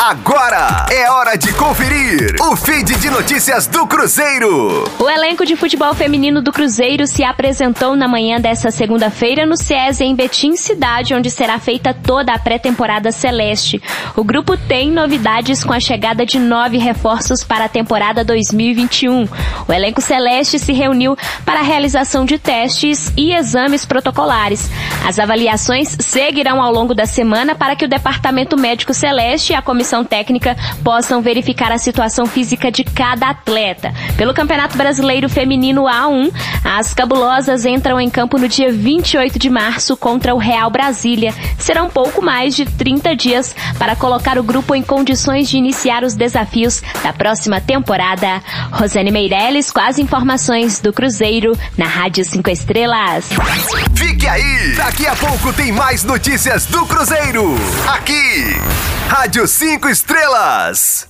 Agora é hora de conferir o feed de notícias do Cruzeiro. O elenco de futebol feminino do Cruzeiro se apresentou na manhã desta segunda-feira no SESI em Betim, cidade onde será feita toda a pré-temporada celeste. O grupo tem novidades com a chegada de nove reforços para a temporada 2021. O elenco celeste se reuniu para a realização de testes e exames protocolares. As avaliações seguirão ao longo da semana para que o Departamento Médico Celeste e a Comissão Técnica possam verificar a situação física de cada atleta. Pelo Campeonato Brasileiro Feminino A1, as cabulosas entram em campo no dia 28 de março contra o Real Brasília. Serão pouco mais de 30 dias para colocar o grupo em condições de iniciar os desafios da próxima temporada. Rosane Meirelles com as informações do Cruzeiro na Rádio 5 Estrelas. Fique aí! Daqui a pouco tem mais notícias do Cruzeiro. Aqui, Rádio 5 Estrelas.